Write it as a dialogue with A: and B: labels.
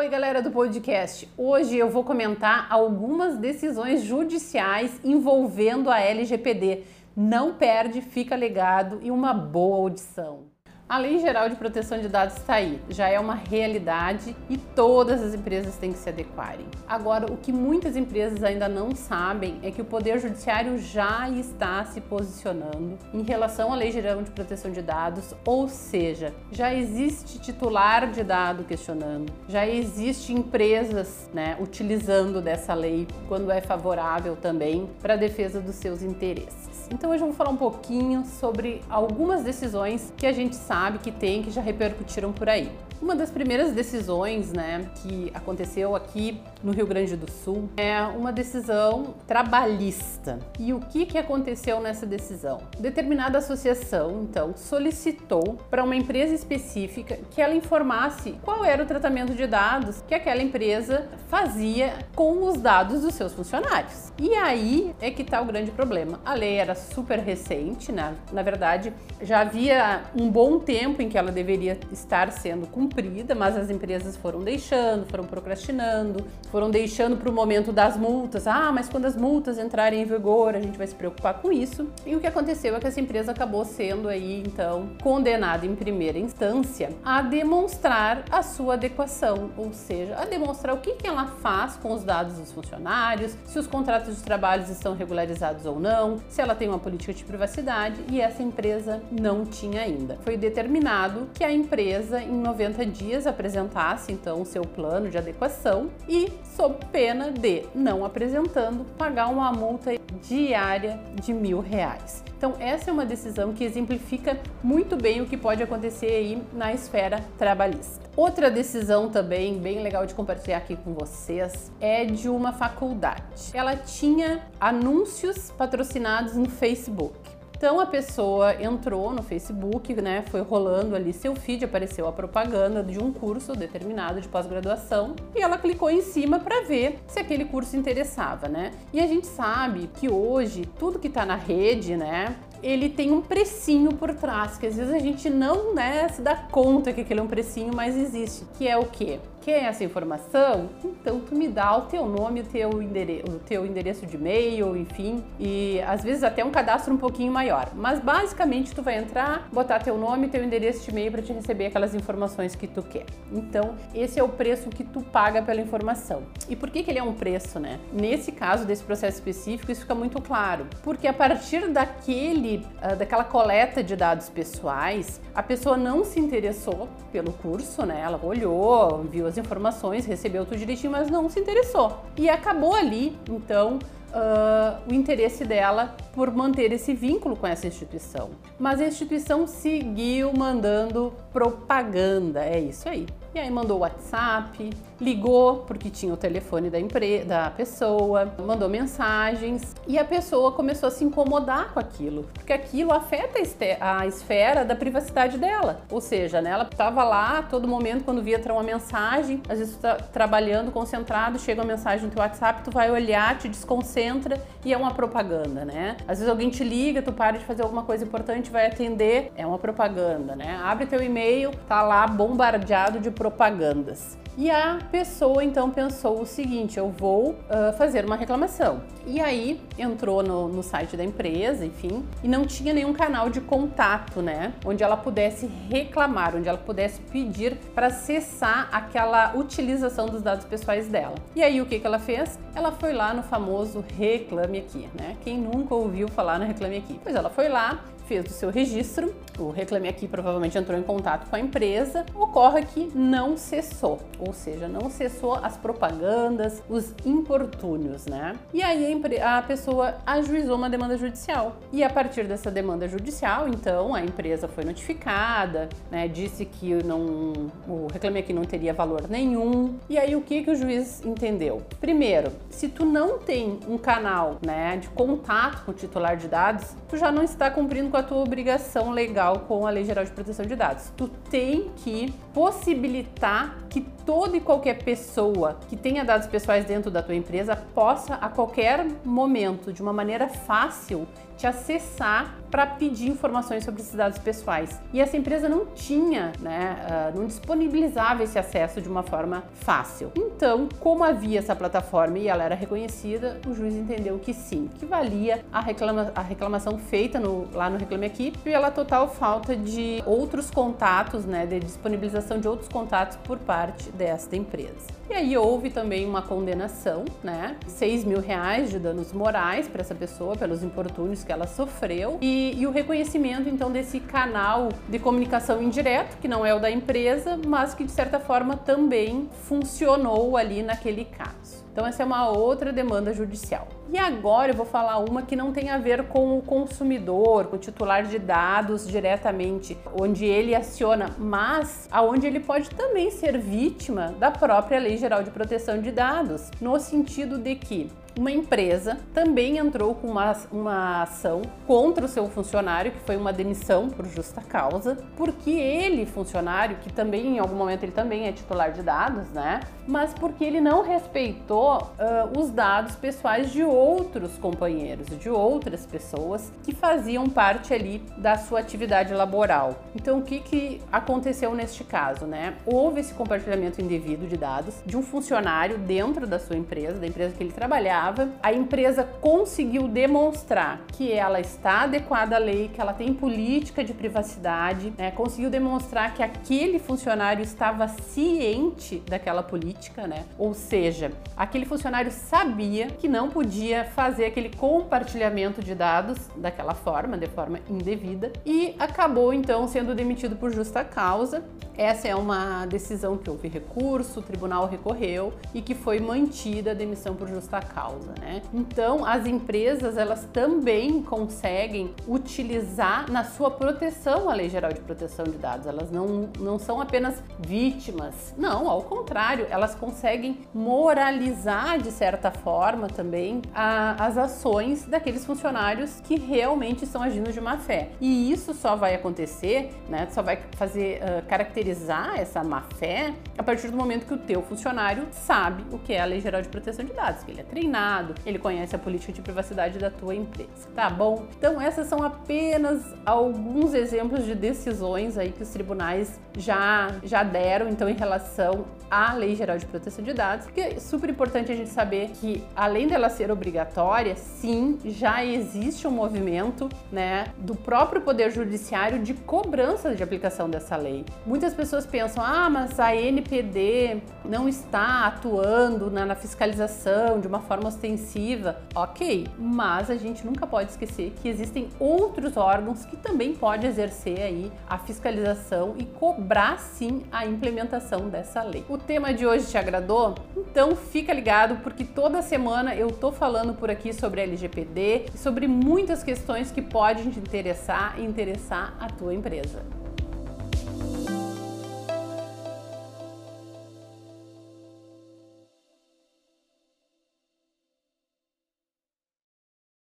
A: Oi, galera do podcast. Hoje eu vou comentar algumas decisões judiciais envolvendo a LGPD. Não perde, fica ligado e uma boa audição. A Lei Geral de Proteção de Dados está aí, já é uma realidade e todas as empresas têm que se adequarem. Agora, o que muitas empresas ainda não sabem é que o Poder Judiciário já está se posicionando em relação à Lei Geral de Proteção de Dados, ou seja, já existe titular de dado questionando, já existe empresas né, utilizando dessa lei quando é favorável também para a defesa dos seus interesses. Então hoje eu vou falar um pouquinho sobre algumas decisões que a gente sabe que tem, que já repercutiram por aí. Uma das primeiras decisões, né, que aconteceu aqui no Rio Grande do Sul é uma decisão trabalhista. E o que que aconteceu nessa decisão? Determinada associação, então, solicitou para uma empresa específica que ela informasse qual era o tratamento de dados que aquela empresa fazia com os dados dos seus funcionários. E aí é que está o grande problema. A lei era super recente, né? Na verdade, já havia um bom tempo em que ela deveria estar sendo cumprida mas as empresas foram deixando, foram procrastinando, foram deixando para o momento das multas. Ah, mas quando as multas entrarem em vigor, a gente vai se preocupar com isso. E o que aconteceu é que essa empresa acabou sendo aí, então, condenada em primeira instância a demonstrar a sua adequação, ou seja, a demonstrar o que, que ela faz com os dados dos funcionários, se os contratos de trabalho estão regularizados ou não, se ela tem uma política de privacidade e essa empresa não tinha ainda. Foi determinado que a empresa, em 90 90 dias apresentasse então o seu plano de adequação e, sob pena de, não apresentando, pagar uma multa diária de mil reais. Então, essa é uma decisão que exemplifica muito bem o que pode acontecer aí na esfera trabalhista. Outra decisão também bem legal de compartilhar aqui com vocês é de uma faculdade. Ela tinha anúncios patrocinados no Facebook. Então a pessoa entrou no Facebook, né, foi rolando ali seu feed, apareceu a propaganda de um curso determinado de pós-graduação e ela clicou em cima para ver se aquele curso interessava, né? E a gente sabe que hoje tudo que está na rede, né, ele tem um precinho por trás, que às vezes a gente não né, se dá conta que aquele é um precinho, mas existe, que é o quê? Quer essa informação? Então tu me dá o teu nome, o teu endereço, o teu endereço de e-mail, enfim, e às vezes até um cadastro um pouquinho maior. Mas basicamente tu vai entrar, botar teu nome, teu endereço de e-mail para te receber aquelas informações que tu quer. Então, esse é o preço que tu paga pela informação. E por que que ele é um preço, né? Nesse caso desse processo específico, isso fica muito claro, porque a partir daquele uh, daquela coleta de dados pessoais, a pessoa não se interessou pelo curso, né? Ela olhou, viu as informações, recebeu tudo direitinho, mas não se interessou. E acabou ali, então, uh, o interesse dela por manter esse vínculo com essa instituição. Mas a instituição seguiu mandando propaganda, é isso aí. E aí mandou WhatsApp, ligou porque tinha o telefone da empresa, da pessoa, mandou mensagens e a pessoa começou a se incomodar com aquilo, porque aquilo afeta a esfera da privacidade dela. Ou seja, né, ela estava lá todo momento quando via uma mensagem, às vezes tu tá trabalhando concentrado, chega uma mensagem no teu WhatsApp, tu vai olhar, te desconcentra e é uma propaganda, né? Às vezes alguém te liga, tu para de fazer alguma coisa importante, vai atender, é uma propaganda, né? Abre teu e-mail, tá lá bombardeado de propagandas. E a pessoa então pensou o seguinte: eu vou uh, fazer uma reclamação. E aí entrou no, no, site da empresa, enfim, e não tinha nenhum canal de contato, né? Onde ela pudesse reclamar, onde ela pudesse pedir para cessar aquela utilização dos dados pessoais dela. E aí o que, que ela fez? Ela foi lá no famoso Reclame Aqui, né? Quem nunca ouviu falar no Reclame Aqui? Pois ela foi lá, fez o seu registro, o Reclame Aqui provavelmente entrou em contato com a empresa, ocorre que não cessou, ou seja, não cessou as propagandas, os importúnios, né? E aí a, pessoa ajuizou uma demanda judicial. E a partir dessa demanda judicial, então, a empresa foi notificada, né, disse que não, o Reclame Aqui não teria valor nenhum. E aí o que, que o juiz entendeu? Primeiro, se tu não tem um canal né, de contato com o titular de dados, tu já não está cumprindo com a tua obrigação legal com a Lei Geral de Proteção de Dados. Tu tem que possibilitar que toda e qualquer pessoa que tenha dados pessoais dentro da tua empresa possa a qualquer momento, de uma maneira fácil, te acessar para pedir informações sobre esses dados pessoais. E essa empresa não tinha, né, uh, não disponibilizava esse acesso de uma forma fácil. Então, como havia essa plataforma e ela era reconhecida, o juiz entendeu que sim, que valia a, reclama, a reclamação feita no, lá no Reclame Aqui pela total falta de outros contatos, né, de disponibilização de outros contatos por parte desta empresa. E aí houve também uma condenação, né? 6 mil reais de danos morais para essa pessoa, pelos importúnios que ela sofreu, e, e o reconhecimento então desse canal de comunicação indireto, que não é o da empresa, mas que de certa forma também funcionou ali naquele caso. Então, essa é uma outra demanda judicial. E agora eu vou falar uma que não tem a ver com o consumidor, com o titular de dados diretamente, onde ele aciona, mas aonde ele pode também ser vítima da própria Lei Geral de Proteção de Dados, no sentido de que uma empresa também entrou com uma, uma ação contra o seu funcionário, que foi uma demissão por justa causa, porque ele, funcionário, que também em algum momento ele também é titular de dados, né? Mas porque ele não respeitou uh, os dados pessoais de outros companheiros, de outras pessoas que faziam parte ali da sua atividade laboral. Então, o que, que aconteceu neste caso, né? Houve esse compartilhamento indevido de dados de um funcionário dentro da sua empresa, da empresa que ele trabalhava a empresa conseguiu demonstrar que ela está adequada à lei, que ela tem política de privacidade, né? conseguiu demonstrar que aquele funcionário estava ciente daquela política, né? ou seja, aquele funcionário sabia que não podia fazer aquele compartilhamento de dados daquela forma, de forma indevida, e acabou então sendo demitido por justa causa. Essa é uma decisão que houve recurso, o tribunal recorreu e que foi mantida a demissão por justa causa né? Então, as empresas, elas também conseguem utilizar na sua proteção a Lei Geral de Proteção de Dados. Elas não, não são apenas vítimas, não, ao contrário, elas conseguem moralizar de certa forma também a, as ações daqueles funcionários que realmente estão agindo de má fé. E isso só vai acontecer, né? Só vai fazer uh, caracterizar essa má fé a partir do momento que o teu funcionário sabe o que é a Lei Geral de Proteção de Dados, que ele é treinado ele conhece a política de privacidade da tua empresa, tá bom? Então essas são apenas alguns exemplos de decisões aí que os tribunais já já deram então em relação à Lei Geral de Proteção de Dados, porque é super importante a gente saber que além dela ser obrigatória, sim, já existe um movimento, né, do próprio poder judiciário de cobrança de aplicação dessa lei. Muitas pessoas pensam: "Ah, mas a NPD não está atuando na, na fiscalização de uma forma ostensiva, ok, mas a gente nunca pode esquecer que existem outros órgãos que também podem exercer aí a fiscalização e cobrar sim a implementação dessa lei. O tema de hoje te agradou? Então fica ligado porque toda semana eu tô falando por aqui sobre LGPD e sobre muitas questões que podem te interessar e interessar a tua empresa.